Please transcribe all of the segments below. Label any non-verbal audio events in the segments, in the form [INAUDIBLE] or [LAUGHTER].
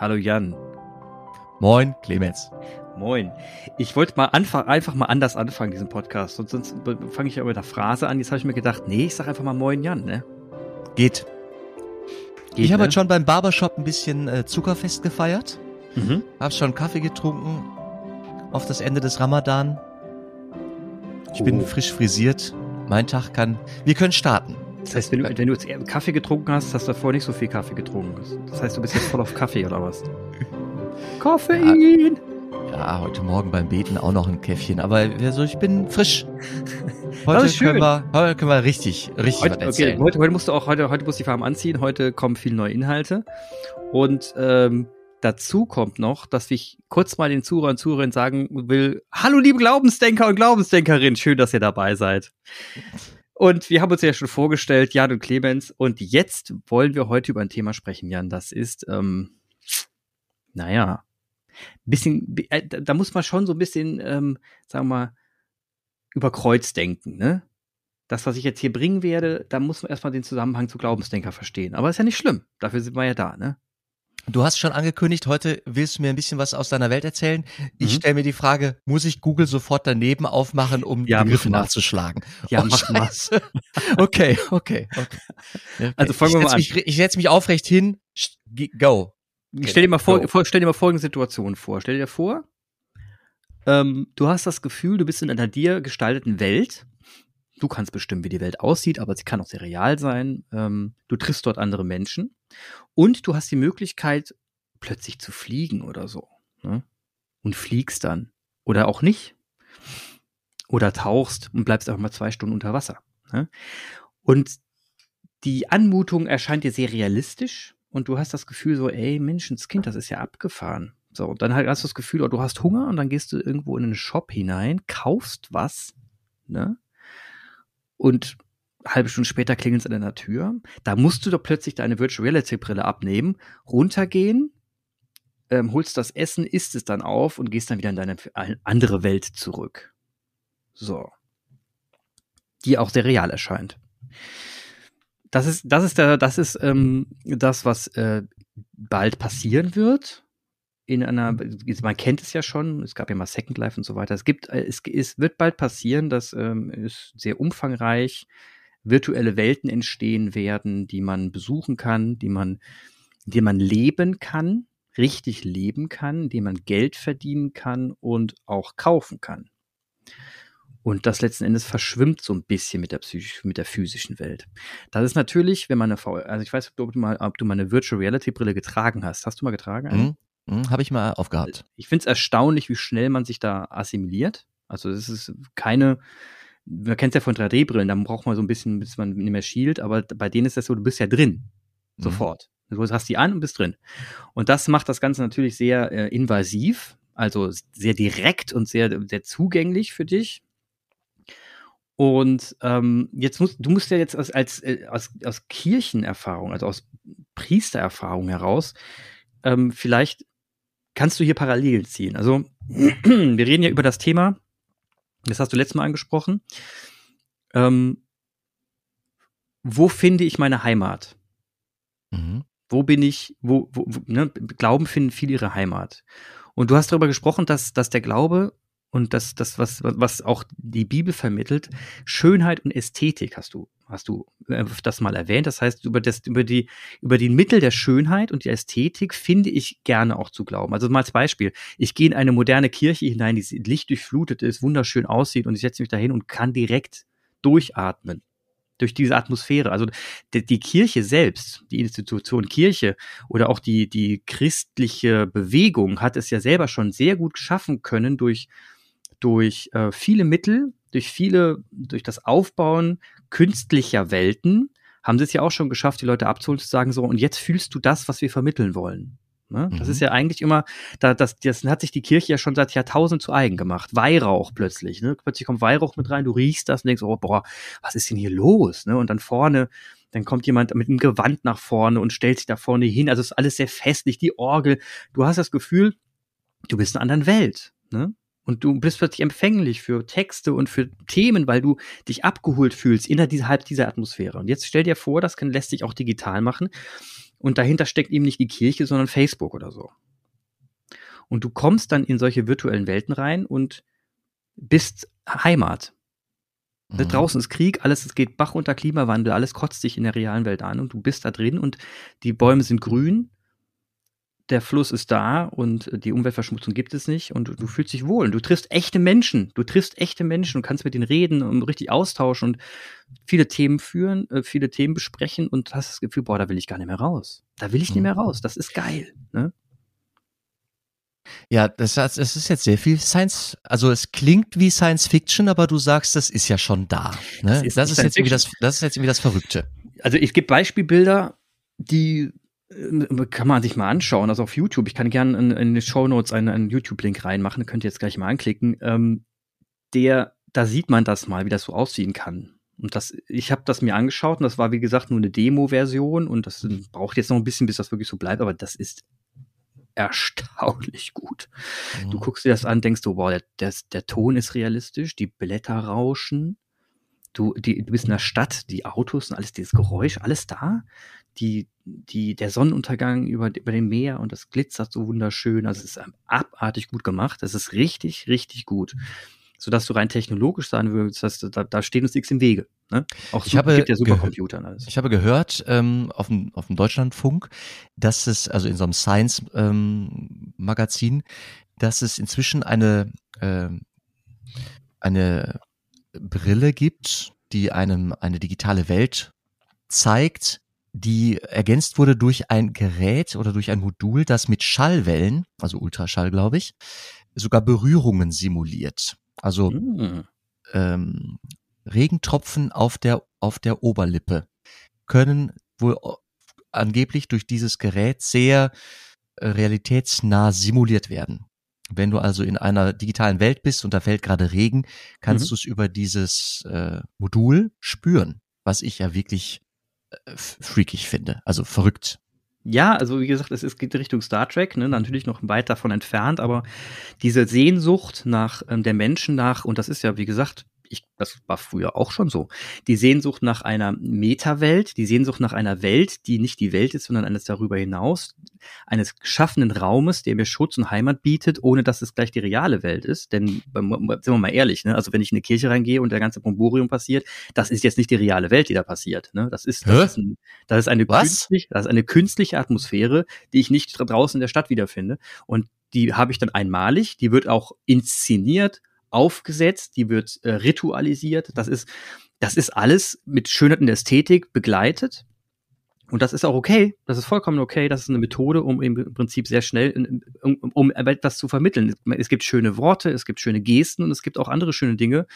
Hallo Jan. Moin, Clemens. Moin. Ich wollte mal einfach, einfach mal anders anfangen, diesen Podcast. Sonst, sonst fange ich ja mit einer Phrase an. Jetzt habe ich mir gedacht, nee, ich sag einfach mal Moin Jan, ne? Geht. Geht ich habe ne? heute schon beim Barbershop ein bisschen äh, Zuckerfest gefeiert. Mhm. Hab schon Kaffee getrunken auf das Ende des Ramadan. Ich oh. bin frisch frisiert. Mein Tag kann. Wir können starten. Das heißt, wenn du, wenn du jetzt Kaffee getrunken hast, hast du davor nicht so viel Kaffee getrunken. Das heißt, du bist jetzt voll auf Kaffee oder was? [LAUGHS] Koffein! Ja, heute Morgen beim Beten auch noch ein Käffchen, aber also ich bin frisch. [LAUGHS] Heute können wir, heute können wir richtig, richtig heute, was erzählen. Okay, heute, heute musst du auch, heute, heute musst du die Farm anziehen, heute kommen viele neue Inhalte. Und ähm, dazu kommt noch, dass ich kurz mal den Zuhörern und Zuhörern sagen will, hallo liebe Glaubensdenker und Glaubensdenkerin, schön, dass ihr dabei seid. Und wir haben uns ja schon vorgestellt, Jan und Clemens. Und jetzt wollen wir heute über ein Thema sprechen, Jan. Das ist, ähm, naja, bisschen, äh, da muss man schon so ein bisschen, ähm, sagen wir mal, über Kreuz denken, ne? Das, was ich jetzt hier bringen werde, da muss man erstmal den Zusammenhang zu Glaubensdenker verstehen. Aber ist ja nicht schlimm. Dafür sind wir ja da, ne? Du hast schon angekündigt, heute willst du mir ein bisschen was aus deiner Welt erzählen. Ich mhm. stelle mir die Frage, muss ich Google sofort daneben aufmachen, um ja, Begriffe nachzuschlagen? Ja, oh, mach mal. [LAUGHS] okay, okay, okay. [LAUGHS] okay. Also fangen wir mal an. Mich, ich setze mich aufrecht hin. Go. Okay, stell dir mal vor, vor, stell dir mal folgende Situation vor. Stell dir vor, ähm, du hast das Gefühl, du bist in einer dir gestalteten Welt. Du kannst bestimmen, wie die Welt aussieht, aber sie kann auch sehr real sein. Ähm, du triffst dort andere Menschen und du hast die Möglichkeit, plötzlich zu fliegen oder so. Ne? Und fliegst dann. Oder auch nicht. Oder tauchst und bleibst einfach mal zwei Stunden unter Wasser. Ne? Und die Anmutung erscheint dir sehr realistisch und du hast das Gefühl so, ey, Menschenskind, das ist ja abgefahren. So, und dann hast du das Gefühl, oh, du hast Hunger und dann gehst du irgendwo in einen Shop hinein, kaufst was, ne? Und halbe Stunde später klingelt es an deiner Tür. Da musst du doch plötzlich deine Virtual Reality Brille abnehmen, runtergehen, ähm, holst das Essen, isst es dann auf und gehst dann wieder in deine andere Welt zurück. So. Die auch sehr real erscheint. Das ist, das ist der, das ist ähm, das, was äh, bald passieren wird. In einer, man kennt es ja schon, es gab ja mal Second Life und so weiter. Es gibt, äh, es, es wird bald passieren, das ähm, ist sehr umfangreich virtuelle Welten entstehen werden, die man besuchen kann, die man, die man leben kann, richtig leben kann, die man Geld verdienen kann und auch kaufen kann. Und das letzten Endes verschwimmt so ein bisschen mit der, psychisch, mit der physischen Welt. Das ist natürlich, wenn man eine VR, also ich weiß, ob du mal, ob du mal eine Virtual Reality Brille getragen hast. Hast du mal getragen? Mhm. Mhm, Habe ich mal aufgehabt. Ich finde es erstaunlich, wie schnell man sich da assimiliert. Also es ist keine, man kennt es ja von 3D-Brillen, da braucht man so ein bisschen, bis man nicht mehr schielt, aber bei denen ist das so, du bist ja drin. Mhm. Sofort. Du hast die an und bist drin. Und das macht das Ganze natürlich sehr äh, invasiv, also sehr direkt und sehr, sehr zugänglich für dich. Und ähm, jetzt musst du musst ja jetzt als, als, äh, aus, aus Kirchenerfahrung, also aus Priestererfahrung heraus, ähm, vielleicht kannst du hier Parallelen ziehen. Also [CLEARS THROAT] wir reden ja über das Thema das hast du letztes Mal angesprochen. Ähm, wo finde ich meine Heimat? Mhm. Wo bin ich, wo, wo, wo ne? Glauben finden viele ihre Heimat. Und du hast darüber gesprochen, dass, dass der Glaube und das, das was, was auch die Bibel vermittelt, Schönheit und Ästhetik hast du, hast du äh, das mal erwähnt. Das heißt, über das, über die, über die Mittel der Schönheit und der Ästhetik finde ich gerne auch zu glauben. Also mal als Beispiel. Ich gehe in eine moderne Kirche hinein, die lichtdurchflutet ist, wunderschön aussieht und ich setze mich dahin und kann direkt durchatmen durch diese Atmosphäre. Also die, die, Kirche selbst, die Institution Kirche oder auch die, die christliche Bewegung hat es ja selber schon sehr gut schaffen können durch durch äh, viele Mittel, durch viele, durch das Aufbauen künstlicher Welten, haben sie es ja auch schon geschafft, die Leute abzuholen, zu sagen so, und jetzt fühlst du das, was wir vermitteln wollen. Ne? Mhm. Das ist ja eigentlich immer, da, das, das hat sich die Kirche ja schon seit Jahrtausend zu eigen gemacht. Weihrauch plötzlich. Ne? Plötzlich kommt Weihrauch mit rein, du riechst das und denkst, oh, boah, was ist denn hier los? Ne? Und dann vorne, dann kommt jemand mit einem Gewand nach vorne und stellt sich da vorne hin. Also ist alles sehr festlich, die Orgel. Du hast das Gefühl, du bist in einer anderen Welt. Ne? Und du bist plötzlich empfänglich für Texte und für Themen, weil du dich abgeholt fühlst innerhalb dieser Atmosphäre. Und jetzt stell dir vor, das kann, lässt sich auch digital machen. und dahinter steckt eben nicht die Kirche, sondern Facebook oder so. Und du kommst dann in solche virtuellen Welten rein und bist Heimat. Mhm. Draußen ist Krieg, alles es geht Bach unter Klimawandel, alles kotzt sich in der realen Welt an und du bist da drin und die Bäume sind grün, der Fluss ist da und die Umweltverschmutzung gibt es nicht und du, du fühlst dich wohl. Und du triffst echte Menschen, du triffst echte Menschen und kannst mit denen reden und richtig austauschen und viele Themen führen, äh, viele Themen besprechen und hast das Gefühl, boah, da will ich gar nicht mehr raus. Da will ich nicht mehr mhm. raus. Das ist geil. Ne? Ja, das, das ist jetzt sehr viel Science, also es klingt wie Science Fiction, aber du sagst, das ist ja schon da. Ne? Das, ist, das, ist jetzt irgendwie das, das ist jetzt irgendwie das Verrückte. Also es gibt Beispielbilder, die kann man sich mal anschauen, also auf YouTube. Ich kann gerne in, in die Show Notes einen, einen YouTube-Link reinmachen, könnt ihr jetzt gleich mal anklicken. Ähm, der, da sieht man das mal, wie das so aussehen kann. Und das, ich habe das mir angeschaut und das war wie gesagt nur eine Demo-Version und das braucht jetzt noch ein bisschen, bis das wirklich so bleibt, aber das ist erstaunlich gut. Mhm. Du guckst dir das an, denkst du, wow, der, der, der Ton ist realistisch, die Blätter rauschen, du, die, du bist in der Stadt, die Autos und alles, dieses Geräusch, alles da. Die, die, der Sonnenuntergang über, über dem Meer und das glitzert so wunderschön. Also es ist abartig gut gemacht. Es ist richtig, richtig gut sodass du rein technologisch sein würdest, dass, da, da steht uns nichts im Wege. Ne? Auch ich habe, gibt ja Supercomputer und alles. Ich habe gehört ähm, auf, dem, auf dem Deutschlandfunk, dass es, also in so einem Science-Magazin, ähm, dass es inzwischen eine, äh, eine Brille gibt, die einem eine digitale Welt zeigt, die ergänzt wurde durch ein Gerät oder durch ein Modul, das mit Schallwellen, also Ultraschall, glaube ich, sogar Berührungen simuliert. Also mhm. ähm, Regentropfen auf der, auf der Oberlippe können wohl angeblich durch dieses Gerät sehr äh, realitätsnah simuliert werden. Wenn du also in einer digitalen Welt bist und da fällt gerade Regen, kannst mhm. du es über dieses äh, Modul spüren, was ich ja wirklich freakig finde, also verrückt. Ja, also wie gesagt, es, es geht Richtung Star Trek, ne, natürlich noch weit davon entfernt, aber diese Sehnsucht nach ähm, der Menschen nach, und das ist ja, wie gesagt, ich, das war früher auch schon so. Die Sehnsucht nach einer Metawelt, die Sehnsucht nach einer Welt, die nicht die Welt ist, sondern eines darüber hinaus, eines geschaffenen Raumes, der mir Schutz und Heimat bietet, ohne dass es gleich die reale Welt ist. Denn, sind wir mal ehrlich, ne? also wenn ich in eine Kirche reingehe und der ganze Bromborium passiert, das ist jetzt nicht die reale Welt, die da passiert. Ne? Das ist, das ist, ein, das ist eine das ist eine künstliche Atmosphäre, die ich nicht draußen in der Stadt wiederfinde. Und die habe ich dann einmalig, die wird auch inszeniert aufgesetzt, die wird äh, ritualisiert. Das ist, das ist alles mit Schönheit und Ästhetik begleitet. Und das ist auch okay. Das ist vollkommen okay. Das ist eine Methode, um im Prinzip sehr schnell, um, um etwas zu vermitteln. Es gibt schöne Worte, es gibt schöne Gesten und es gibt auch andere schöne Dinge.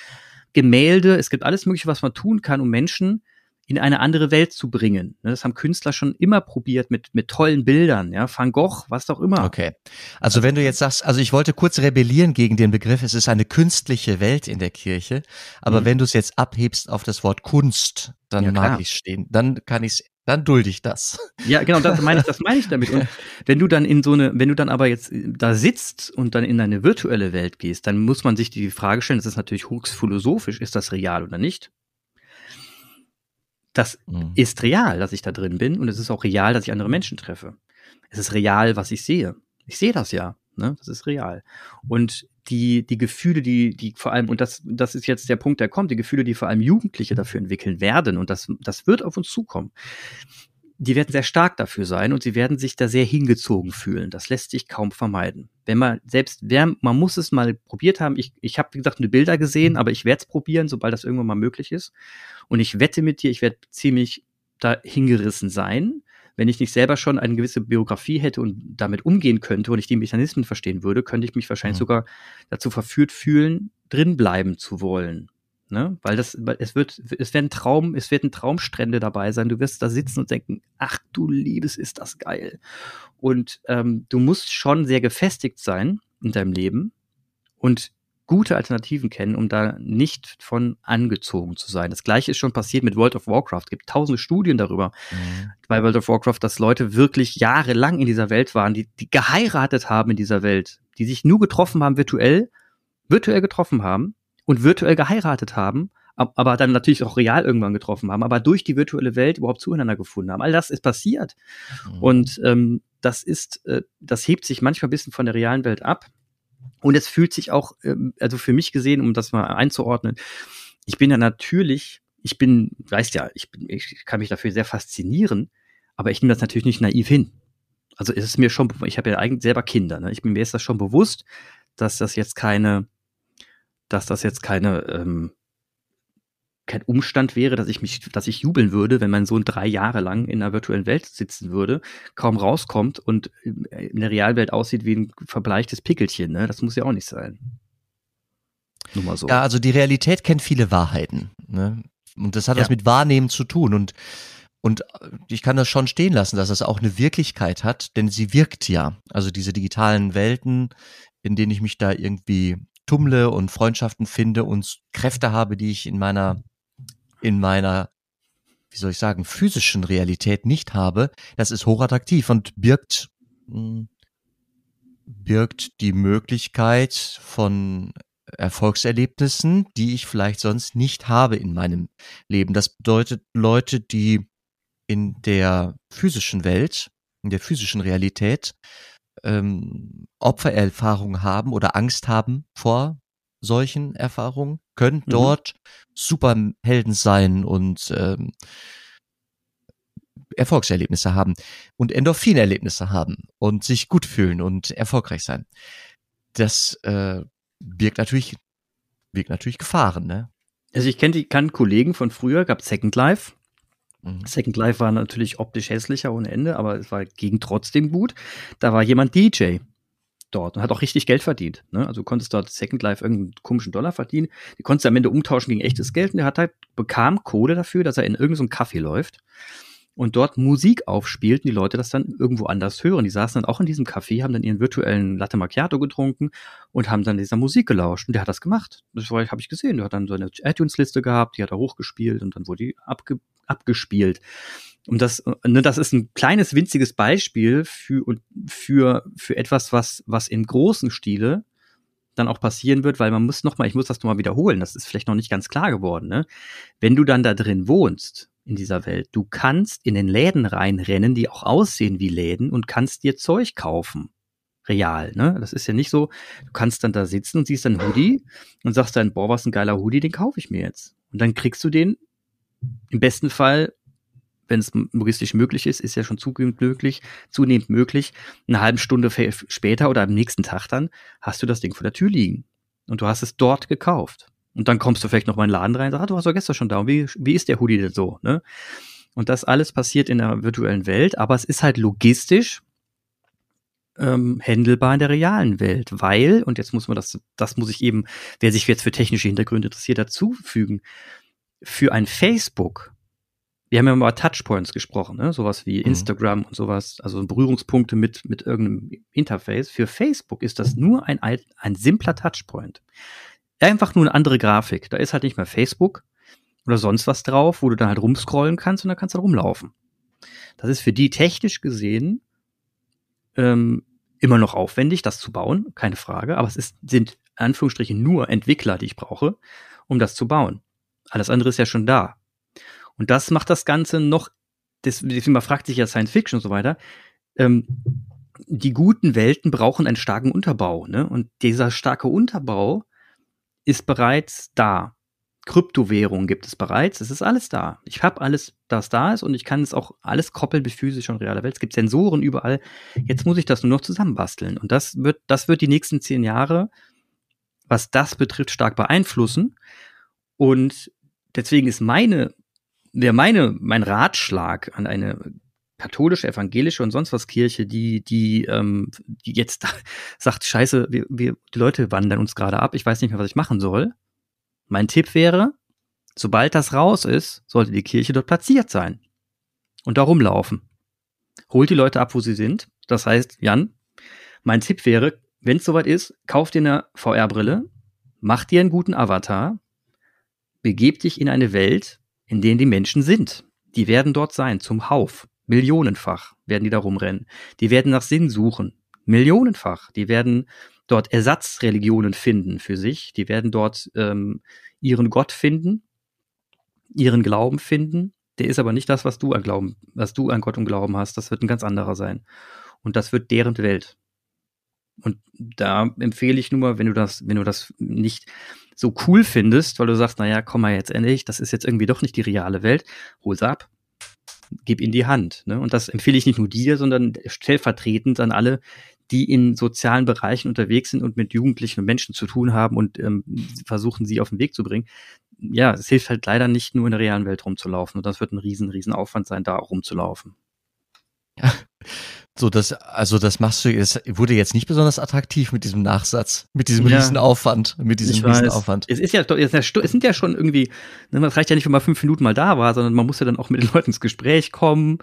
Gemälde, es gibt alles Mögliche, was man tun kann, um Menschen in eine andere Welt zu bringen. Ne, das haben Künstler schon immer probiert mit, mit tollen Bildern, ja, Van Gogh, was auch immer. Okay. Also wenn du jetzt sagst, also ich wollte kurz rebellieren gegen den Begriff, es ist eine künstliche Welt in der Kirche, aber mhm. wenn du es jetzt abhebst auf das Wort Kunst, dann ja, mag ich stehen, dann kann ich dann dulde ich das. Ja, genau, das meine ich, das meine ich damit. Und [LAUGHS] wenn du dann in so eine, wenn du dann aber jetzt da sitzt und dann in eine virtuelle Welt gehst, dann muss man sich die Frage stellen, das ist natürlich höchst philosophisch, ist das real oder nicht? Das mhm. ist real, dass ich da drin bin und es ist auch real, dass ich andere Menschen treffe. Es ist real, was ich sehe. Ich sehe das ja. Ne? Das ist real. Und die, die Gefühle, die, die vor allem, und das, das ist jetzt der Punkt, der kommt, die Gefühle, die vor allem Jugendliche dafür entwickeln werden, und das, das wird auf uns zukommen, die werden sehr stark dafür sein und sie werden sich da sehr hingezogen fühlen. Das lässt sich kaum vermeiden. Wenn man selbst, wer, man muss es mal probiert haben. Ich, ich habe, wie gesagt, nur Bilder gesehen, aber ich werde es probieren, sobald das irgendwann mal möglich ist. Und ich wette mit dir, ich werde ziemlich da hingerissen sein, wenn ich nicht selber schon eine gewisse Biografie hätte und damit umgehen könnte und ich die Mechanismen verstehen würde, könnte ich mich wahrscheinlich mhm. sogar dazu verführt fühlen, drinbleiben zu wollen. Ne? Weil das, es wird, es werden Traum, es werden Traumstrände dabei sein. Du wirst da sitzen und denken, ach du Liebes, ist das geil. Und ähm, du musst schon sehr gefestigt sein in deinem Leben und gute Alternativen kennen, um da nicht von angezogen zu sein. Das gleiche ist schon passiert mit World of Warcraft. Es gibt tausende Studien darüber mhm. bei World of Warcraft, dass Leute wirklich jahrelang in dieser Welt waren, die, die geheiratet haben in dieser Welt, die sich nur getroffen haben virtuell, virtuell getroffen haben und virtuell geheiratet haben, aber dann natürlich auch real irgendwann getroffen haben, aber durch die virtuelle Welt überhaupt zueinander gefunden haben. All das ist passiert. Mhm. Und ähm, das ist, äh, das hebt sich manchmal ein bisschen von der realen Welt ab. Und es fühlt sich auch, ähm, also für mich gesehen, um das mal einzuordnen, ich bin ja natürlich, ich bin, weißt ja, ich, bin, ich kann mich dafür sehr faszinieren, aber ich nehme das natürlich nicht naiv hin. Also es ist mir schon, ich habe ja eigentlich selber Kinder, ne? Ich bin mir ist das schon bewusst, dass das jetzt keine, dass das jetzt keine ähm, kein Umstand wäre, dass ich mich, dass ich jubeln würde, wenn mein Sohn drei Jahre lang in einer virtuellen Welt sitzen würde, kaum rauskommt und in der Realwelt aussieht wie ein verbleichtes Pickelchen. Ne? Das muss ja auch nicht sein. Nur mal so. Ja, also die Realität kennt viele Wahrheiten. Ne? Und das hat ja. was mit Wahrnehmen zu tun. Und, und ich kann das schon stehen lassen, dass das auch eine Wirklichkeit hat, denn sie wirkt ja. Also diese digitalen Welten, in denen ich mich da irgendwie tummle und Freundschaften finde und Kräfte habe, die ich in meiner in meiner, wie soll ich sagen, physischen Realität nicht habe, das ist hochattraktiv und birgt, hm, birgt die Möglichkeit von Erfolgserlebnissen, die ich vielleicht sonst nicht habe in meinem Leben. Das bedeutet Leute, die in der physischen Welt, in der physischen Realität ähm, Opfererfahrungen haben oder Angst haben vor solchen Erfahrungen, können mhm. dort Superhelden sein und ähm, Erfolgserlebnisse haben und Endorphinerlebnisse haben und sich gut fühlen und erfolgreich sein. Das äh, birgt natürlich, birgt natürlich Gefahren, ne? Also ich kenne die kann Kollegen von früher, gab Second Life. Mhm. Second Life war natürlich optisch hässlicher ohne Ende, aber es war ging trotzdem gut. Da war jemand DJ dort und hat auch richtig Geld verdient. Ne? Also du konntest dort Second Life irgendeinen komischen Dollar verdienen. Die konntest du am Ende umtauschen gegen echtes Geld und der hat halt, bekam Kohle dafür, dass er in irgendeinem so Café läuft und dort Musik aufspielt und die Leute das dann irgendwo anders hören. Die saßen dann auch in diesem Café, haben dann ihren virtuellen Latte Macchiato getrunken und haben dann dieser Musik gelauscht. Und der hat das gemacht. Das habe ich gesehen. Der hat dann so eine iTunes-Liste gehabt, die hat er hochgespielt und dann wurde die abge abgespielt. Und das, ne, das ist ein kleines, winziges Beispiel für, für, für etwas, was, was im großen Stile dann auch passieren wird, weil man muss nochmal, ich muss das nochmal wiederholen, das ist vielleicht noch nicht ganz klar geworden, ne? Wenn du dann da drin wohnst, in dieser Welt, du kannst in den Läden reinrennen, die auch aussehen wie Läden und kannst dir Zeug kaufen. Real, ne? Das ist ja nicht so, du kannst dann da sitzen und siehst einen Hoodie und sagst dann, boah, was ein geiler Hoodie, den kaufe ich mir jetzt. Und dann kriegst du den im besten Fall wenn es logistisch möglich ist, ist ja schon zunehmend möglich, zunehmend möglich, eine halbe Stunde später oder am nächsten Tag dann hast du das Ding vor der Tür liegen. Und du hast es dort gekauft. Und dann kommst du vielleicht noch mal in den Laden rein und sagst, ah, du warst doch gestern schon da. Und wie, wie ist der Hoodie denn so? Ne? Und das alles passiert in der virtuellen Welt, aber es ist halt logistisch ähm, händelbar in der realen Welt, weil, und jetzt muss man das, das muss ich eben, wer sich jetzt für technische Hintergründe interessiert, dazufügen, für ein Facebook wir haben ja mal über Touchpoints gesprochen, ne? sowas wie mhm. Instagram und sowas, also Berührungspunkte mit, mit irgendeinem Interface. Für Facebook ist das nur ein, ein simpler Touchpoint. Einfach nur eine andere Grafik. Da ist halt nicht mehr Facebook oder sonst was drauf, wo du dann halt rumscrollen kannst und dann kannst du halt rumlaufen. Das ist für die technisch gesehen ähm, immer noch aufwendig, das zu bauen, keine Frage, aber es ist, sind in Anführungsstrichen nur Entwickler, die ich brauche, um das zu bauen. Alles andere ist ja schon da. Und das macht das Ganze noch, deswegen man fragt sich ja Science Fiction und so weiter, ähm, die guten Welten brauchen einen starken Unterbau. Ne? Und dieser starke Unterbau ist bereits da. Kryptowährungen gibt es bereits, es ist alles da. Ich habe alles, das da ist und ich kann es auch alles koppeln mit physischer und realer Welt. Es gibt Sensoren überall. Jetzt muss ich das nur noch zusammenbasteln. Und das wird, das wird die nächsten zehn Jahre, was das betrifft, stark beeinflussen. Und deswegen ist meine wäre meine, mein Ratschlag an eine katholische, evangelische und sonst was Kirche, die, die, ähm, die jetzt [LAUGHS] sagt, scheiße, wir, wir, die Leute wandern uns gerade ab, ich weiß nicht mehr, was ich machen soll. Mein Tipp wäre, sobald das raus ist, sollte die Kirche dort platziert sein. Und da rumlaufen. Holt die Leute ab, wo sie sind. Das heißt, Jan, mein Tipp wäre, wenn es soweit ist, kauf dir eine VR-Brille, mach dir einen guten Avatar, begeb dich in eine Welt, in denen die Menschen sind. Die werden dort sein, zum Hauf. Millionenfach werden die da rumrennen. Die werden nach Sinn suchen. Millionenfach. Die werden dort Ersatzreligionen finden für sich. Die werden dort ähm, ihren Gott finden. ihren Glauben finden. Der ist aber nicht das, was du an Glauben, was du an Gott und Glauben hast. Das wird ein ganz anderer sein. Und das wird deren Welt. Und da empfehle ich nur, wenn du das, wenn du das nicht so cool findest, weil du sagst, naja, komm mal jetzt endlich, das ist jetzt irgendwie doch nicht die reale Welt, hol's ab, gib in die Hand. Ne? Und das empfehle ich nicht nur dir, sondern stellvertretend an alle, die in sozialen Bereichen unterwegs sind und mit Jugendlichen und Menschen zu tun haben und ähm, versuchen, sie auf den Weg zu bringen. Ja, es hilft halt leider nicht nur in der realen Welt rumzulaufen. Und das wird ein riesen, riesen Aufwand sein, da auch rumzulaufen. Ja, so, das, also das machst du, es wurde jetzt nicht besonders attraktiv mit diesem Nachsatz, mit diesem ja, riesen Aufwand, mit diesem riesen Aufwand. Es ist ja, es sind ja schon irgendwie, ne, es reicht ja nicht, wenn man fünf Minuten mal da war, sondern man muss ja dann auch mit den Leuten ins Gespräch kommen.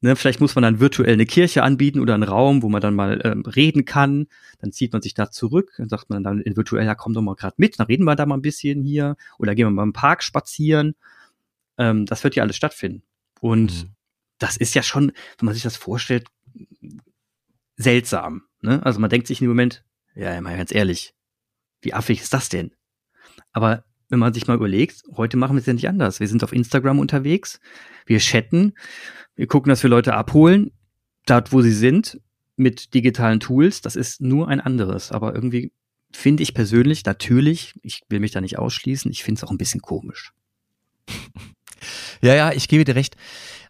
Ne, vielleicht muss man dann virtuell eine Kirche anbieten oder einen Raum, wo man dann mal ähm, reden kann. Dann zieht man sich da zurück, dann sagt man dann in virtuell, ja, komm doch mal gerade mit, dann reden wir da mal ein bisschen hier oder gehen wir mal im Park spazieren. Ähm, das wird ja alles stattfinden. Und mhm. Das ist ja schon, wenn man sich das vorstellt, seltsam. Ne? Also man denkt sich im Moment, ja, mal ganz ehrlich, wie affig ist das denn? Aber wenn man sich mal überlegt, heute machen wir es ja nicht anders. Wir sind auf Instagram unterwegs, wir chatten, wir gucken, dass wir Leute abholen, dort wo sie sind, mit digitalen Tools. Das ist nur ein anderes. Aber irgendwie finde ich persönlich, natürlich, ich will mich da nicht ausschließen, ich finde es auch ein bisschen komisch. Ja, ja, ich gebe dir recht.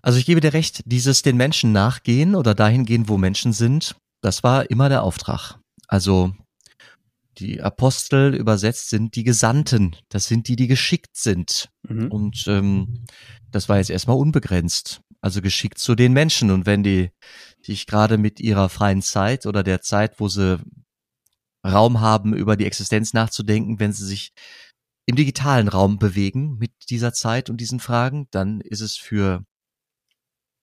Also ich gebe dir recht, dieses den Menschen nachgehen oder dahin gehen, wo Menschen sind, das war immer der Auftrag. Also die Apostel übersetzt sind die Gesandten. Das sind die, die geschickt sind. Mhm. Und ähm, das war jetzt erstmal unbegrenzt. Also geschickt zu den Menschen. Und wenn die sich gerade mit ihrer freien Zeit oder der Zeit, wo sie Raum haben, über die Existenz nachzudenken, wenn sie sich im digitalen Raum bewegen mit dieser Zeit und diesen Fragen, dann ist es für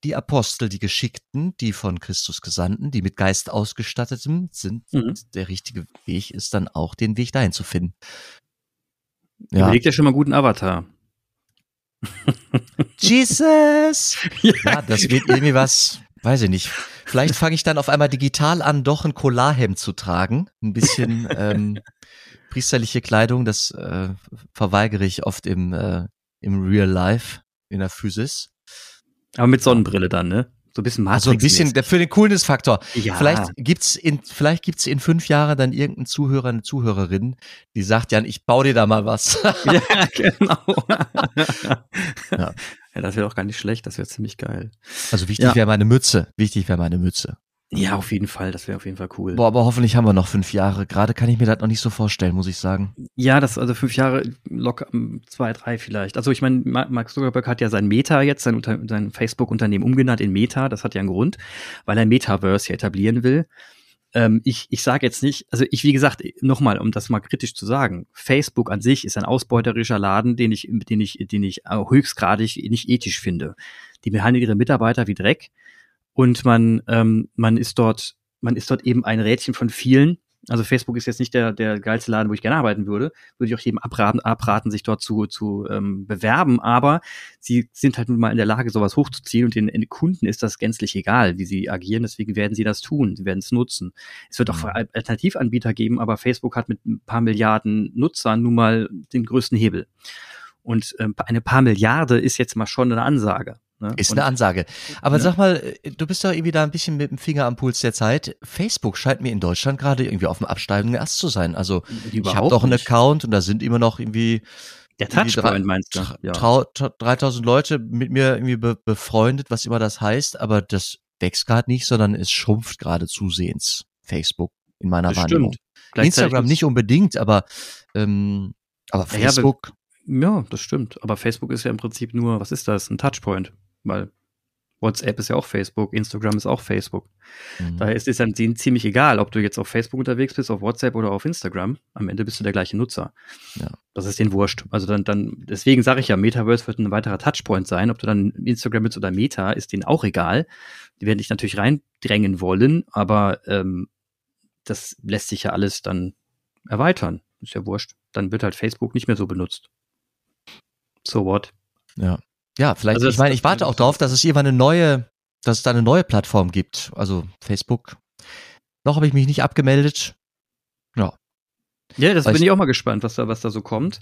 die Apostel, die Geschickten, die von Christus Gesandten, die mit Geist ausgestatteten sind, mhm. der richtige Weg ist dann auch den Weg dahin zu finden. Ja. Überlegt ja schon mal guten Avatar. [LAUGHS] Jesus! ja. ja, das wird irgendwie was, weiß ich nicht. Vielleicht fange ich dann auf einmal digital an, doch ein Kolarhemd zu tragen. Ein bisschen [LAUGHS] ähm, priesterliche Kleidung, das äh, verweigere ich oft im, äh, im Real Life, in der Physis. Aber mit Sonnenbrille dann, ne? So ein bisschen Matrix. So also ein bisschen der, für den Coolness-Faktor. Ja. Vielleicht gibt's in, vielleicht gibt's in fünf Jahren dann irgendeinen Zuhörer, eine Zuhörerin, die sagt, Jan, ich baue dir da mal was. [LAUGHS] ja, genau. [LAUGHS] ja. ja, das wäre auch gar nicht schlecht, das wäre ziemlich geil. Also wichtig ja. wäre meine Mütze. Wichtig wäre meine Mütze. Ja, auf jeden Fall. Das wäre auf jeden Fall cool. Boah, aber hoffentlich haben wir noch fünf Jahre. Gerade kann ich mir das noch nicht so vorstellen, muss ich sagen. Ja, das also fünf Jahre locker ähm, zwei, drei vielleicht. Also ich meine, Mark Zuckerberg hat ja sein Meta jetzt, sein, sein Facebook-Unternehmen umgenannt in Meta. Das hat ja einen Grund, weil er Metaverse hier etablieren will. Ähm, ich ich sage jetzt nicht, also ich, wie gesagt, nochmal, um das mal kritisch zu sagen, Facebook an sich ist ein ausbeuterischer Laden, den ich, den ich, den ich höchstgradig nicht ethisch finde. Die behandeln ihre Mitarbeiter wie Dreck und man, ähm, man ist dort, man ist dort eben ein Rädchen von vielen. Also Facebook ist jetzt nicht der, der geilste Laden, wo ich gerne arbeiten würde. Würde ich auch jedem abraten, abraten sich dort zu, zu ähm, bewerben. Aber sie sind halt nun mal in der Lage, sowas hochzuziehen und den Kunden ist das gänzlich egal, wie sie agieren. Deswegen werden sie das tun. Sie werden es nutzen. Es wird auch mhm. Alternativanbieter geben, aber Facebook hat mit ein paar Milliarden Nutzern nun mal den größten Hebel. Und äh, eine paar Milliarde ist jetzt mal schon eine Ansage. Ne? Ist eine Ansage. Aber ne? sag mal, du bist doch irgendwie da ein bisschen mit dem Finger am Puls der Zeit. Facebook scheint mir in Deutschland gerade irgendwie auf dem absteigenden Ast zu sein. Also ich habe doch einen Account und da sind immer noch irgendwie der Touchpoint meinst du? Ja. 3000 Leute mit mir irgendwie be befreundet, was immer das heißt, aber das wächst gerade nicht, sondern es schrumpft gerade zusehends. Facebook in meiner das Wahrnehmung. Instagram nicht unbedingt, aber ähm, aber Facebook. Ja, ja, das stimmt. Aber Facebook ist ja im Prinzip nur, was ist das? Ein Touchpoint weil WhatsApp ist ja auch Facebook, Instagram ist auch Facebook. Mhm. Daher ist es dann ziemlich egal, ob du jetzt auf Facebook unterwegs bist, auf WhatsApp oder auf Instagram. Am Ende bist du der gleiche Nutzer. Ja. Das ist den wurscht. Also dann, dann, deswegen sage ich ja, Metaverse wird ein weiterer Touchpoint sein. Ob du dann Instagram bist oder Meta, ist denen auch egal. Die werden dich natürlich reindrängen wollen, aber ähm, das lässt sich ja alles dann erweitern. Ist ja wurscht. Dann wird halt Facebook nicht mehr so benutzt. So what? Ja. Ja, vielleicht, also ich meine, ich warte auch darauf, dass es irgendwann eine neue, dass es da eine neue Plattform gibt. Also Facebook. Noch habe ich mich nicht abgemeldet. Ja. Ja, das Weiß bin ich auch mal gespannt, was da, was da so kommt.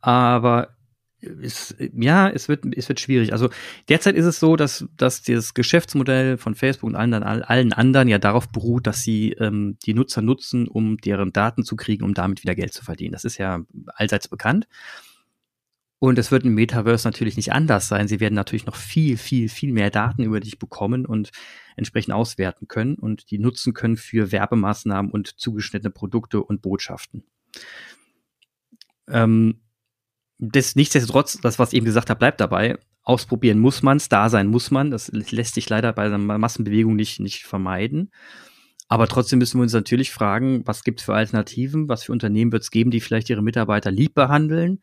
Aber ist, ja, es wird, es wird schwierig. Also derzeit ist es so, dass, dass das Geschäftsmodell von Facebook und allen, allen anderen ja darauf beruht, dass sie ähm, die Nutzer nutzen, um deren Daten zu kriegen, um damit wieder Geld zu verdienen. Das ist ja allseits bekannt. Und es wird im Metaverse natürlich nicht anders sein. Sie werden natürlich noch viel, viel, viel mehr Daten über dich bekommen und entsprechend auswerten können und die nutzen können für Werbemaßnahmen und zugeschnittene Produkte und Botschaften. Ähm, das, nichtsdestotrotz, das, was ich eben gesagt habe, bleibt dabei. Ausprobieren muss man es, da sein muss man. Das lässt sich leider bei einer Massenbewegung nicht, nicht vermeiden. Aber trotzdem müssen wir uns natürlich fragen, was gibt es für Alternativen, was für Unternehmen wird es geben, die vielleicht ihre Mitarbeiter lieb behandeln,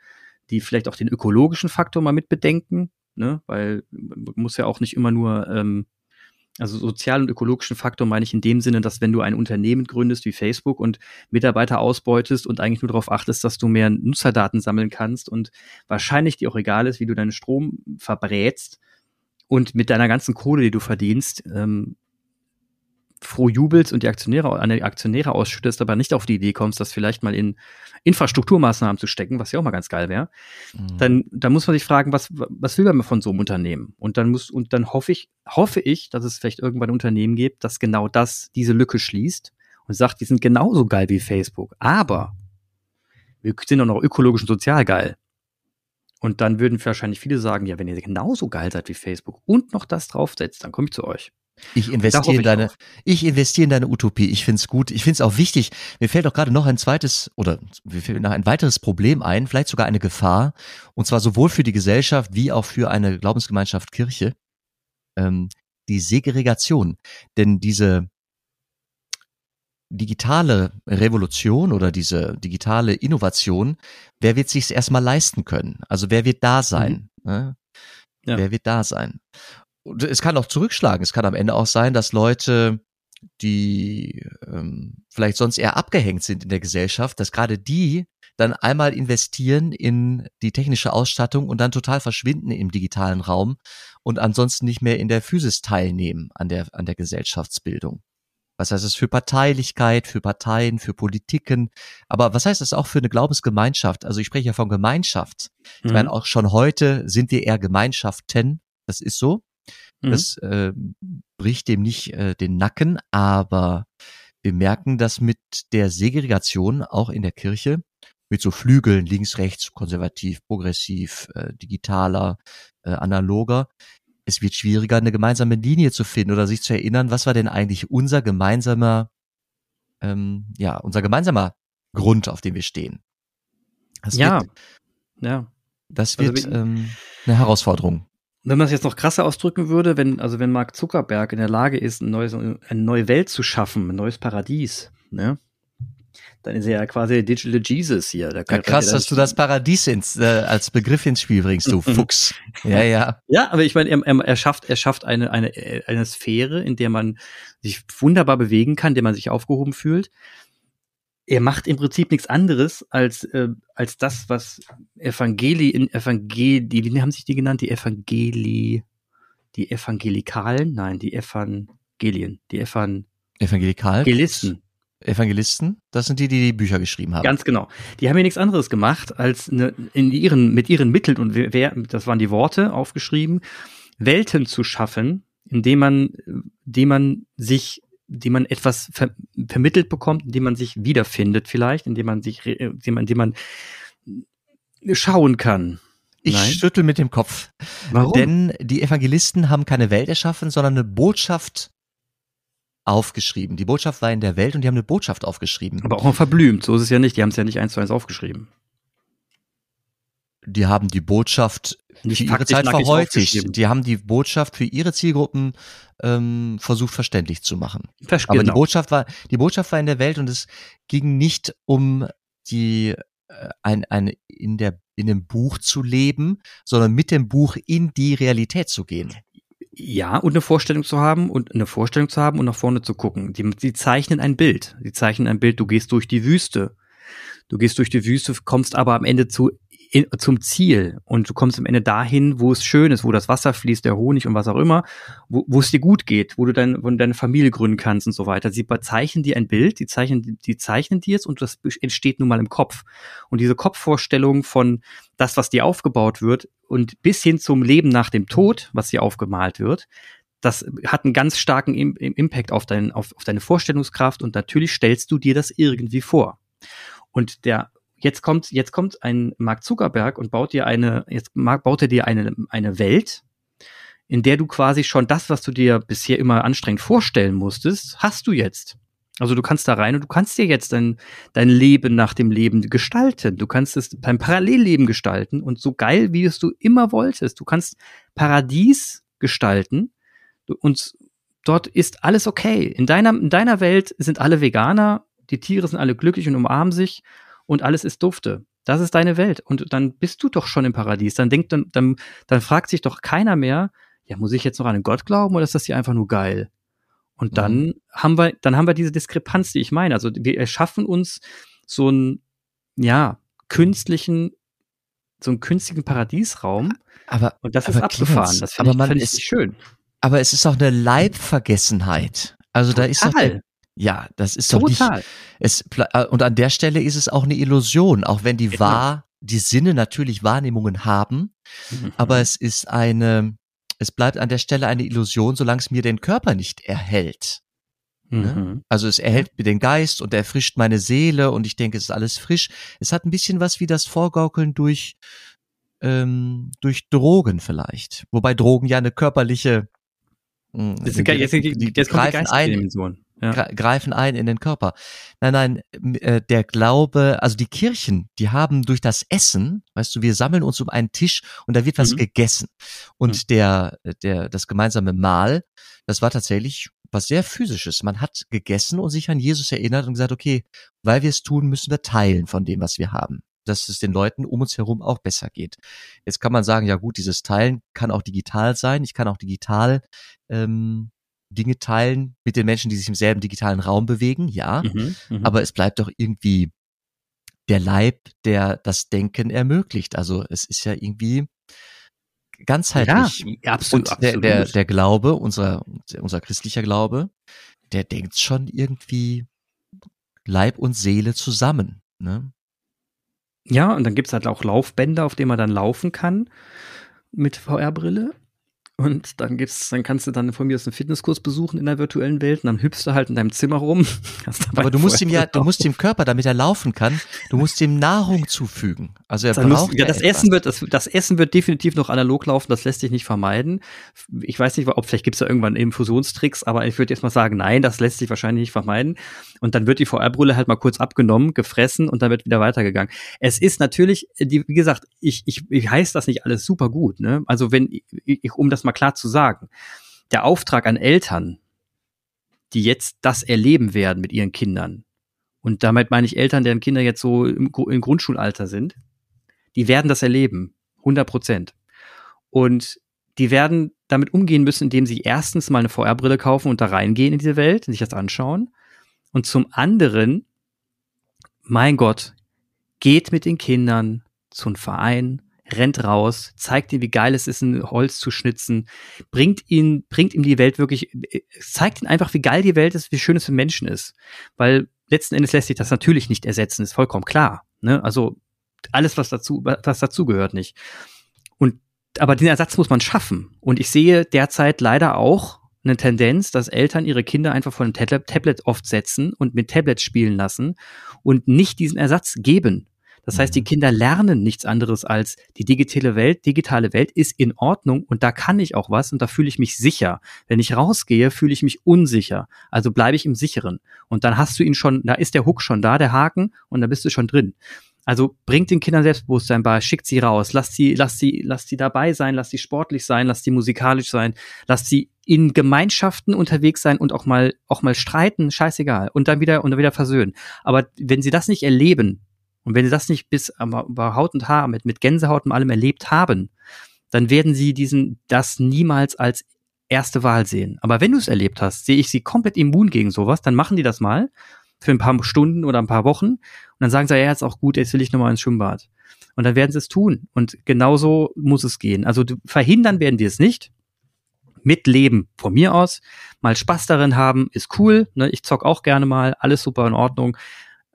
die vielleicht auch den ökologischen Faktor mal mit bedenken, ne? weil man muss ja auch nicht immer nur, ähm, also sozialen und ökologischen Faktor meine ich in dem Sinne, dass wenn du ein Unternehmen gründest wie Facebook und Mitarbeiter ausbeutest und eigentlich nur darauf achtest, dass du mehr Nutzerdaten sammeln kannst und wahrscheinlich dir auch egal ist, wie du deinen Strom verbrätst und mit deiner ganzen Kohle, die du verdienst, ähm, froh jubelst und die Aktionäre an die Aktionäre ausschüttest, aber nicht auf die Idee kommst, das vielleicht mal in Infrastrukturmaßnahmen zu stecken, was ja auch mal ganz geil wäre, mhm. dann, dann muss man sich fragen, was, was will man von so einem Unternehmen? Und dann muss, und dann hoffe ich, hoffe ich, dass es vielleicht irgendwann ein Unternehmen gibt, das genau das, diese Lücke schließt und sagt, die sind genauso geil wie Facebook, aber wir sind auch noch ökologisch und sozial geil. Und dann würden wahrscheinlich viele sagen, ja, wenn ihr genauso geil seid wie Facebook und noch das draufsetzt, dann komme ich zu euch. Ich investiere in deine, ich investiere in deine Utopie. Ich finde es gut. Ich finde es auch wichtig. Mir fällt auch gerade noch ein zweites oder mir fällt noch ein weiteres Problem ein, vielleicht sogar eine Gefahr. Und zwar sowohl für die Gesellschaft wie auch für eine Glaubensgemeinschaft Kirche. Ähm, die Segregation. Denn diese digitale Revolution oder diese digitale Innovation, wer wird sich's erstmal leisten können? Also wer wird da sein? Mhm. Ne? Ja. Wer wird da sein? Es kann auch zurückschlagen. Es kann am Ende auch sein, dass Leute, die ähm, vielleicht sonst eher abgehängt sind in der Gesellschaft, dass gerade die dann einmal investieren in die technische Ausstattung und dann total verschwinden im digitalen Raum und ansonsten nicht mehr in der Physis teilnehmen an der, an der Gesellschaftsbildung. Was heißt das für Parteilichkeit, für Parteien, für Politiken? Aber was heißt das auch für eine Glaubensgemeinschaft? Also ich spreche ja von Gemeinschaft. Mhm. Ich meine, auch schon heute sind wir eher Gemeinschaften. Das ist so. Mhm. Das äh, bricht dem nicht äh, den Nacken, aber wir merken, dass mit der Segregation auch in der Kirche, mit so Flügeln links, rechts, konservativ, progressiv, äh, digitaler, äh, analoger, es wird schwieriger, eine gemeinsame Linie zu finden oder sich zu erinnern, was war denn eigentlich unser gemeinsamer, ähm, ja, unser gemeinsamer Grund, auf dem wir stehen. Das ja, wird, ja. Das also wird also, ähm, eine Herausforderung wenn man es jetzt noch krasser ausdrücken würde, wenn, also wenn Mark Zuckerberg in der Lage ist, ein neues, eine neue Welt zu schaffen, ein neues Paradies, ne? Dann ist er ja quasi Digital Jesus hier. Da ja, krass, dass du das Paradies ins, äh, als Begriff ins Spiel bringst, du Fuchs. Ja, ja. Ja, aber ich meine, er, er, schafft, er schafft eine, eine, eine Sphäre, in der man sich wunderbar bewegen kann, in der man sich aufgehoben fühlt er macht im Prinzip nichts anderes als, äh, als das, was Evangeli in Evangeli, wie haben sich die genannt? Die Evangeli, die Evangelikalen? Nein, die Evangelien, die Evan Evangelikal? Evangelisten. Evangelisten, das sind die, die die Bücher geschrieben haben. Ganz genau. Die haben ja nichts anderes gemacht, als eine, in ihren, mit ihren Mitteln und wer, das waren die Worte aufgeschrieben, Welten zu schaffen, indem man, indem man sich die man etwas ver vermittelt bekommt, indem man sich wiederfindet vielleicht, indem man sich, indem man, indem man schauen kann. Ich Nein? schüttel mit dem Kopf. Warum? Denn die Evangelisten haben keine Welt erschaffen, sondern eine Botschaft aufgeschrieben. Die Botschaft war in der Welt und die haben eine Botschaft aufgeschrieben. Aber auch verblümt, so ist es ja nicht. Die haben es ja nicht eins zu eins aufgeschrieben. Die haben die Botschaft nicht für ihre Zeit verhäutigt. Die haben die Botschaft für ihre Zielgruppen ähm, versucht verständlich zu machen. Verstehe, Aber die Botschaft war, die Botschaft war in der Welt und es ging nicht um die äh, ein, ein in der in dem Buch zu leben, sondern mit dem Buch in die Realität zu gehen. Ja, und eine Vorstellung zu haben und eine Vorstellung zu haben und nach vorne zu gucken. Die, die zeichnen ein Bild. Die zeichnen ein Bild, du gehst durch die Wüste. Du gehst durch die Wüste, kommst aber am Ende zu in, zum Ziel und du kommst am Ende dahin, wo es schön ist, wo das Wasser fließt, der Honig und was auch immer, wo, wo es dir gut geht, wo du, dein, wo du deine Familie gründen kannst und so weiter. Sie zeichnen dir ein Bild, die zeichnen, die zeichnen dir es und das entsteht nun mal im Kopf. Und diese Kopfvorstellung von das, was dir aufgebaut wird und bis hin zum Leben nach dem Tod, was dir aufgemalt wird, das hat einen ganz starken Impact auf, dein, auf, auf deine Vorstellungskraft und natürlich stellst du dir das irgendwie vor. Und der jetzt kommt, jetzt kommt ein Mark Zuckerberg und baut dir eine, jetzt baut er dir eine, eine Welt, in der du quasi schon das, was du dir bisher immer anstrengend vorstellen musstest, hast du jetzt. Also du kannst da rein und du kannst dir jetzt dein, dein Leben nach dem Leben gestalten. Du kannst es beim Parallelleben gestalten und so geil, wie es du immer wolltest. Du kannst Paradies gestalten und dort ist alles okay. In deiner, in deiner Welt sind alle Veganer, die Tiere sind alle glücklich und umarmen sich und alles ist dufte. Das ist deine Welt. Und dann bist du doch schon im Paradies. Dann denkt, dann, dann, dann fragt sich doch keiner mehr, ja, muss ich jetzt noch an einen Gott glauben oder ist das hier einfach nur geil? Und dann mhm. haben wir, dann haben wir diese Diskrepanz, die ich meine. Also wir erschaffen uns so einen, ja, künstlichen, so einen künstlichen Paradiesraum. Aber, und das ist abgefahren. Das finde ich, man find ist, schön. Aber es ist auch eine Leibvergessenheit. Also Total. da ist doch der, ja, das ist Total. doch nicht. Es, äh, und an der Stelle ist es auch eine Illusion, auch wenn die genau. wahr, die Sinne natürlich Wahrnehmungen haben, mhm. aber es ist eine, es bleibt an der Stelle eine Illusion, solange es mir den Körper nicht erhält. Ne? Mhm. Also es erhält mir den Geist und erfrischt meine Seele und ich denke, es ist alles frisch. Es hat ein bisschen was wie das Vorgaukeln durch ähm, durch Drogen vielleicht, wobei Drogen ja eine körperliche hm, die, jetzt, die, die, jetzt kommt die ein, ja. greifen ein in den Körper. Nein, nein, äh, der Glaube, also die Kirchen, die haben durch das Essen, weißt du, wir sammeln uns um einen Tisch und da wird was mhm. gegessen. Und mhm. der, der, das gemeinsame Mahl, das war tatsächlich was sehr physisches. Man hat gegessen und sich an Jesus erinnert und gesagt, okay, weil wir es tun, müssen wir teilen von dem, was wir haben dass es den Leuten um uns herum auch besser geht. Jetzt kann man sagen, ja gut, dieses Teilen kann auch digital sein. Ich kann auch digital ähm, Dinge teilen mit den Menschen, die sich im selben digitalen Raum bewegen, ja. Mhm, mh. Aber es bleibt doch irgendwie der Leib, der das Denken ermöglicht. Also es ist ja irgendwie ganzheitlich. Ja, absolut. Und der, der, der Glaube, unser, unser christlicher Glaube, der denkt schon irgendwie Leib und Seele zusammen. Ne? Ja, und dann gibt's halt auch Laufbänder, auf denen man dann laufen kann mit VR-Brille. Und dann gibt's, dann kannst du dann von mir aus einen Fitnesskurs besuchen in der virtuellen Welt und dann hüpfst du halt in deinem Zimmer rum. [LAUGHS] Aber du musst ihm ja, du musst dem Körper, damit er laufen kann, du musst ihm Nahrung zufügen. Also er dann braucht muss, ja, das etwas. Essen wird, das, das, Essen wird definitiv noch analog laufen, das lässt sich nicht vermeiden. Ich weiß nicht, ob vielleicht gibt's da irgendwann Infusionstricks, aber ich würde jetzt mal sagen, nein, das lässt sich wahrscheinlich nicht vermeiden. Und dann wird die VR-Brille halt mal kurz abgenommen, gefressen und dann wird wieder weitergegangen. Es ist natürlich, die, wie gesagt, ich, ich, ich heiße das nicht alles super gut, ne? Also wenn ich, um das mal klar zu sagen. Der Auftrag an Eltern, die jetzt das erleben werden mit ihren Kindern, und damit meine ich Eltern, deren Kinder jetzt so im, im Grundschulalter sind, die werden das erleben, 100 Prozent. Und die werden damit umgehen müssen, indem sie erstens mal eine VR-Brille kaufen und da reingehen in diese Welt, und sich das anschauen. Und zum anderen, mein Gott, geht mit den Kindern zum Verein, rennt raus, zeigt ihm, wie geil es ist, ein Holz zu schnitzen, bringt ihn, bringt ihm die Welt wirklich, zeigt ihm einfach, wie geil die Welt ist, wie schön es für Menschen ist. Weil letzten Endes lässt sich das natürlich nicht ersetzen, ist vollkommen klar. Ne? Also alles, was dazu, was dazu gehört nicht. Und aber den Ersatz muss man schaffen. Und ich sehe derzeit leider auch eine Tendenz, dass Eltern ihre Kinder einfach vor ein Tablet oft setzen und mit Tablets spielen lassen und nicht diesen Ersatz geben. Das heißt, die mhm. Kinder lernen nichts anderes als die digitale Welt, digitale Welt ist in Ordnung und da kann ich auch was und da fühle ich mich sicher. Wenn ich rausgehe, fühle ich mich unsicher. Also bleibe ich im Sicheren. Und dann hast du ihn schon, da ist der Hook schon da, der Haken, und da bist du schon drin. Also bringt den Kindern Selbstbewusstsein bei, schickt sie raus, lasst sie, lasst sie, lasst sie dabei sein, lasst sie sportlich sein, lasst sie musikalisch sein, lasst sie in Gemeinschaften unterwegs sein und auch mal, auch mal streiten, scheißegal, und dann wieder, und dann wieder versöhnen. Aber wenn sie das nicht erleben, und wenn sie das nicht bis über Haut und Haar mit, mit Gänsehaut und allem erlebt haben, dann werden sie diesen, das niemals als erste Wahl sehen. Aber wenn du es erlebt hast, sehe ich sie komplett immun gegen sowas, dann machen die das mal für ein paar Stunden oder ein paar Wochen und dann sagen sie, ja, jetzt auch gut, jetzt will ich nochmal ins Schwimmbad. Und dann werden sie es tun. Und genauso muss es gehen. Also verhindern werden wir es nicht. Mitleben von mir aus. Mal Spaß darin haben, ist cool. Ne? Ich zock auch gerne mal, alles super in Ordnung.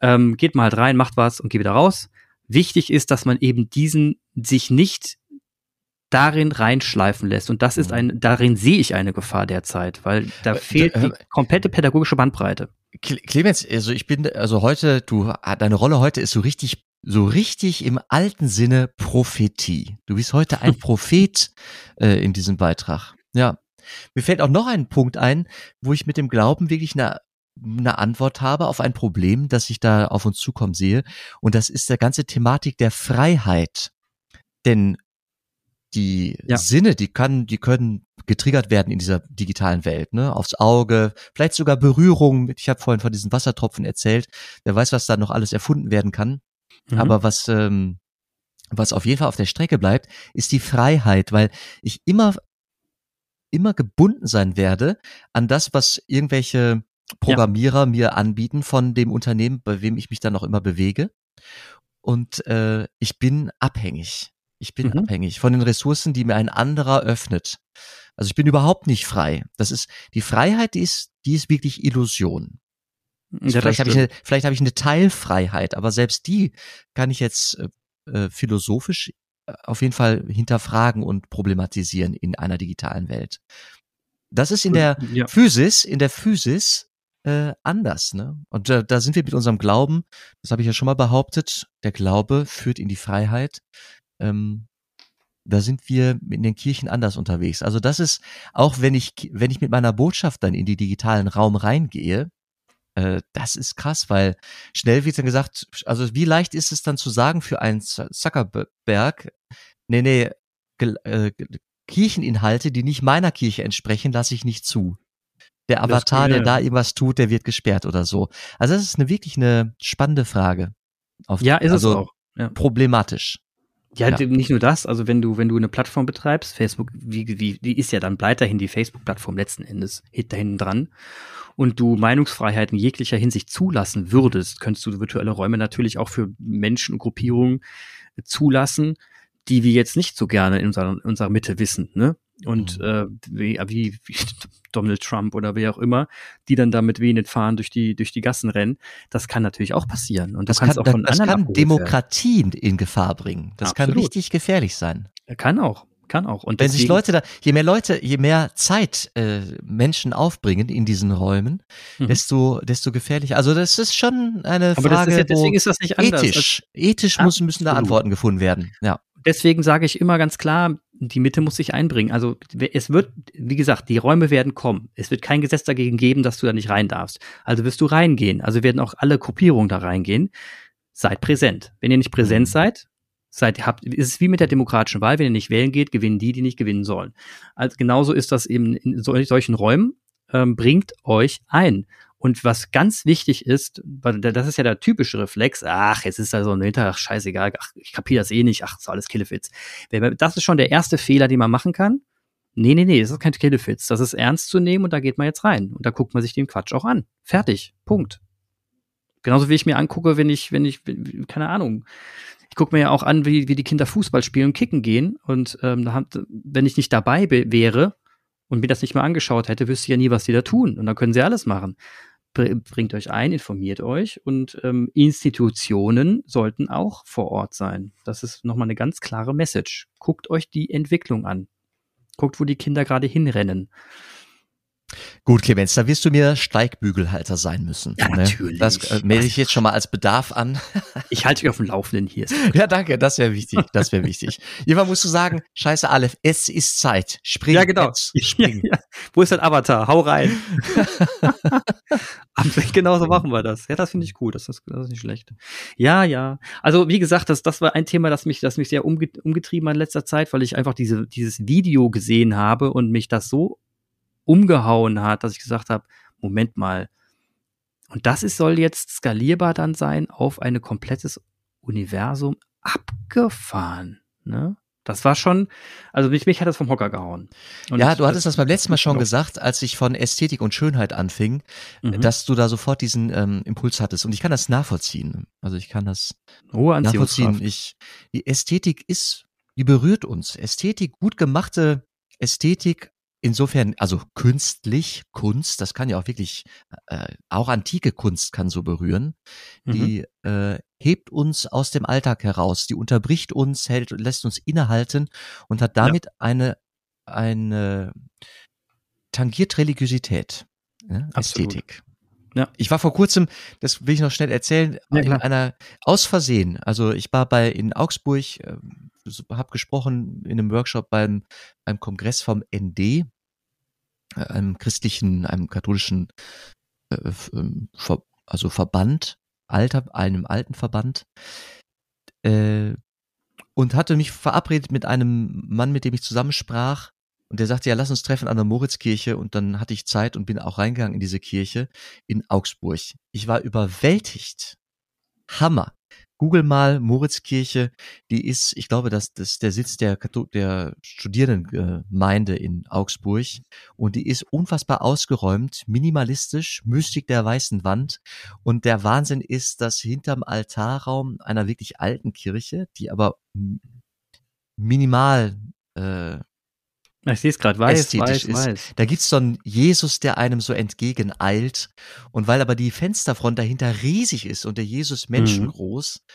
Ähm, geht mal halt rein, macht was und geht wieder raus. Wichtig ist, dass man eben diesen sich nicht darin reinschleifen lässt. Und das ist mhm. ein, darin sehe ich eine Gefahr derzeit, weil da fehlt die komplette pädagogische Bandbreite. Clemens, also ich bin, also heute, du, deine Rolle heute ist so richtig, so richtig im alten Sinne Prophetie. Du bist heute ein [LAUGHS] Prophet äh, in diesem Beitrag. Ja. Mir fällt auch noch ein Punkt ein, wo ich mit dem Glauben wirklich eine eine Antwort habe auf ein Problem, das ich da auf uns zukommen sehe. Und das ist der ganze Thematik der Freiheit. Denn die ja. Sinne, die kann, die können getriggert werden in dieser digitalen Welt, ne? Aufs Auge, vielleicht sogar Berührung. Ich habe vorhin von diesen Wassertropfen erzählt. Wer weiß, was da noch alles erfunden werden kann. Mhm. Aber was, ähm, was auf jeden Fall auf der Strecke bleibt, ist die Freiheit, weil ich immer, immer gebunden sein werde an das, was irgendwelche Programmierer ja. mir anbieten von dem Unternehmen, bei wem ich mich dann auch immer bewege. Und äh, ich bin abhängig. Ich bin mhm. abhängig von den Ressourcen, die mir ein anderer öffnet. Also ich bin überhaupt nicht frei. Das ist die Freiheit, die ist, die ist wirklich Illusion. Ja, vielleicht habe ich, eine, vielleicht hab ich eine Teilfreiheit, aber selbst die kann ich jetzt äh, äh philosophisch auf jeden Fall hinterfragen und problematisieren in einer digitalen Welt. Das ist in der ja. Physis, in der Physis äh, anders, ne? Und äh, da sind wir mit unserem Glauben, das habe ich ja schon mal behauptet, der Glaube führt in die Freiheit ähm, da sind wir in den Kirchen anders unterwegs. Also das ist, auch wenn ich, wenn ich mit meiner Botschaft dann in die digitalen Raum reingehe, äh, das ist krass, weil schnell wird dann gesagt, also wie leicht ist es dann zu sagen für einen Zuckerberg, nee, nee, äh, Kircheninhalte, die nicht meiner Kirche entsprechen, lasse ich nicht zu. Der Avatar, der da irgendwas tut, der wird gesperrt oder so. Also das ist eine wirklich eine spannende Frage. Auf, ja, ist also es auch. Ja. Problematisch. Ja, ja, nicht nur das, also wenn du, wenn du eine Plattform betreibst, Facebook, wie, wie, die ist ja dann weiterhin die Facebook-Plattform letzten Endes da hinten dran und du Meinungsfreiheit in jeglicher Hinsicht zulassen würdest, könntest du virtuelle Räume natürlich auch für Menschen und Gruppierungen zulassen, die wir jetzt nicht so gerne in unserer, in unserer Mitte wissen, ne? Und mhm. äh, wie, wie, wie [LAUGHS] Donald Trump oder wer auch immer, die dann da mit Venet fahren durch die durch die Gassen rennen, das kann natürlich auch passieren. Und das, das kann auch von das anderen kann Demokratien in Gefahr bringen. Das Absolut. kann richtig gefährlich sein. Kann auch. Kann auch. Und Wenn sich Leute da, je mehr Leute, je mehr Zeit äh, Menschen aufbringen in diesen Räumen, mhm. desto, desto gefährlicher. Also das ist schon eine Aber Frage, ist ja, deswegen ist das nicht anders. Ethisch, ethisch muss, müssen da Antworten gefunden werden. Ja deswegen sage ich immer ganz klar, die Mitte muss sich einbringen. Also es wird, wie gesagt, die Räume werden kommen. Es wird kein Gesetz dagegen geben, dass du da nicht rein darfst. Also wirst du reingehen. Also werden auch alle Gruppierungen da reingehen. Seid präsent. Wenn ihr nicht präsent mhm. seid, seid habt, ist es wie mit der demokratischen Wahl. Wenn ihr nicht wählen geht, gewinnen die, die nicht gewinnen sollen. Also genauso ist das eben in solchen Räumen. Ähm, bringt euch ein. Und was ganz wichtig ist, das ist ja der typische Reflex, ach, jetzt ist da so ein Hinter, ach, scheißegal, ach, ich kapiere das eh nicht, ach, ist alles Killefits. Das ist schon der erste Fehler, den man machen kann. Nee, nee, nee, das ist kein Killefits. Das ist ernst zu nehmen und da geht man jetzt rein. Und da guckt man sich den Quatsch auch an. Fertig. Punkt. Genauso wie ich mir angucke, wenn ich, wenn ich, keine Ahnung, ich gucke mir ja auch an, wie, wie die Kinder Fußball spielen und kicken gehen. Und ähm, wenn ich nicht dabei wäre und mir das nicht mal angeschaut hätte, wüsste ich ja nie, was die da tun. Und dann können sie alles machen bringt euch ein, informiert euch und ähm, Institutionen sollten auch vor Ort sein. Das ist nochmal eine ganz klare Message. Guckt euch die Entwicklung an. Guckt, wo die Kinder gerade hinrennen. Gut, Clemens, da wirst du mir Steigbügelhalter sein müssen. Ja, ne? natürlich. Das äh, melde ich jetzt schon mal als Bedarf an. [LAUGHS] ich halte dich auf dem Laufenden hier. Ja, danke, das wäre wichtig. Das wäre wichtig. Irgendwann musst du sagen, scheiße Aleph, es ist Zeit. Spring. Ja, genau. Jetzt, [LAUGHS] spring. Ja, ja. Wo ist dein Avatar? Hau rein. [LAUGHS] genau so machen wir das. Ja, das finde ich gut. Das ist, das ist nicht schlecht. Ja, ja. Also, wie gesagt, das, das war ein Thema, das mich, das mich sehr umgetrieben hat in letzter Zeit, weil ich einfach diese, dieses Video gesehen habe und mich das so umgehauen hat, dass ich gesagt habe, Moment mal. Und das ist, soll jetzt skalierbar dann sein auf ein komplettes Universum abgefahren. Ne? Das war schon, also mich, mich hat das vom Hocker gehauen. Und ja, du hattest das, beim letzten Mal schon gesagt, als ich von Ästhetik und Schönheit anfing, mhm. dass du da sofort diesen ähm, Impuls hattest. Und ich kann das nachvollziehen. Also ich kann das Hohe nachvollziehen. Ich, die Ästhetik ist, die berührt uns. Ästhetik, gut gemachte Ästhetik insofern, also künstlich, Kunst, das kann ja auch wirklich, äh, auch antike Kunst kann so berühren, die mhm. äh, hebt uns aus dem Alltag heraus, die unterbricht uns, hält, lässt uns innehalten und hat damit ja. eine, eine tangiert Religiosität, ne? Ästhetik. Ja. Ich war vor kurzem, das will ich noch schnell erzählen, ja, in einer aus Versehen. Also ich war bei in Augsburg, äh, habe gesprochen in einem Workshop beim, beim Kongress vom ND, äh, einem christlichen, einem katholischen äh, ähm, Ver, also Verband, alter, einem alten Verband, äh, und hatte mich verabredet mit einem Mann, mit dem ich zusammensprach. Und der sagte, ja, lass uns treffen an der Moritzkirche. Und dann hatte ich Zeit und bin auch reingegangen in diese Kirche in Augsburg. Ich war überwältigt. Hammer. Google mal Moritzkirche, die ist, ich glaube, das, das ist der Sitz der, der Studierendengemeinde in Augsburg. Und die ist unfassbar ausgeräumt, minimalistisch, Mystik der weißen Wand. Und der Wahnsinn ist, dass hinterm Altarraum einer wirklich alten Kirche, die aber minimal äh, ich sehe es gerade, weiß, weiß, ist. weiß. Da gibt's so einen Jesus, der einem so entgegeneilt. Und weil aber die Fensterfront dahinter riesig ist und der Jesus menschengroß, mhm.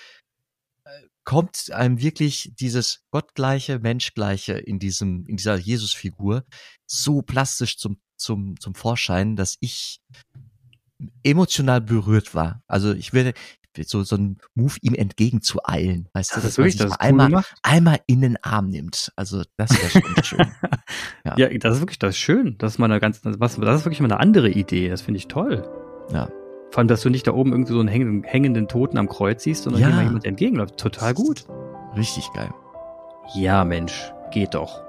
Äh, kommt einem wirklich dieses gottgleiche, menschgleiche in diesem, in dieser Jesusfigur so plastisch zum, zum, zum Vorschein, dass ich emotional berührt war. Also ich werde, so, so ein Move ihm entgegenzueilen. Weißt du, dass man sich das mal einmal, cool einmal in den Arm nimmt. Also das wäre schon schön. [LAUGHS] Ja. ja. das ist wirklich das ist schön. Das ist mal eine ganz, das ist wirklich mal eine andere Idee. Das finde ich toll. Ja. Vor allem, dass du nicht da oben irgendwie so einen hängenden, hängenden Toten am Kreuz siehst, sondern ja. jemand entgegenläuft. Total gut. Richtig geil. Ja, Mensch, geht doch.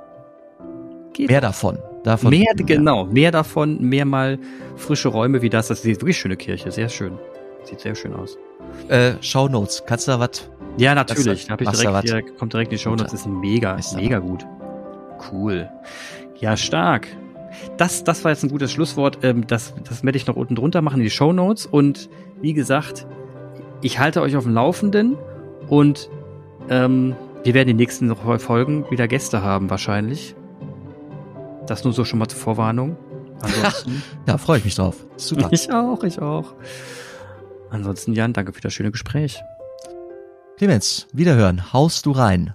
Geht mehr doch. davon. davon. Mehr, genau, mehr davon, mehr mal frische Räume wie das. Das ist wirklich schöne Kirche, sehr schön. Sieht sehr schön aus. Äh, Shownotes, kannst du da was? Ja, natürlich. Da hab ich direkt, hier, kommt direkt die Shownotes. Das ist mega, ist mega gut. Cool. Ja, stark. Das, das war jetzt ein gutes Schlusswort. Ähm, das, das werde ich noch unten drunter machen, die Shownotes. Und wie gesagt, ich halte euch auf dem Laufenden und ähm, wir werden die nächsten Folgen wieder Gäste haben, wahrscheinlich. Das nur so schon mal zur Vorwarnung. [LAUGHS] Ansonsten. ja, freue ich mich drauf. Super. Ich auch, ich auch. Ansonsten, Jan, danke für das schöne Gespräch. Clemens, wiederhören. Haust du rein.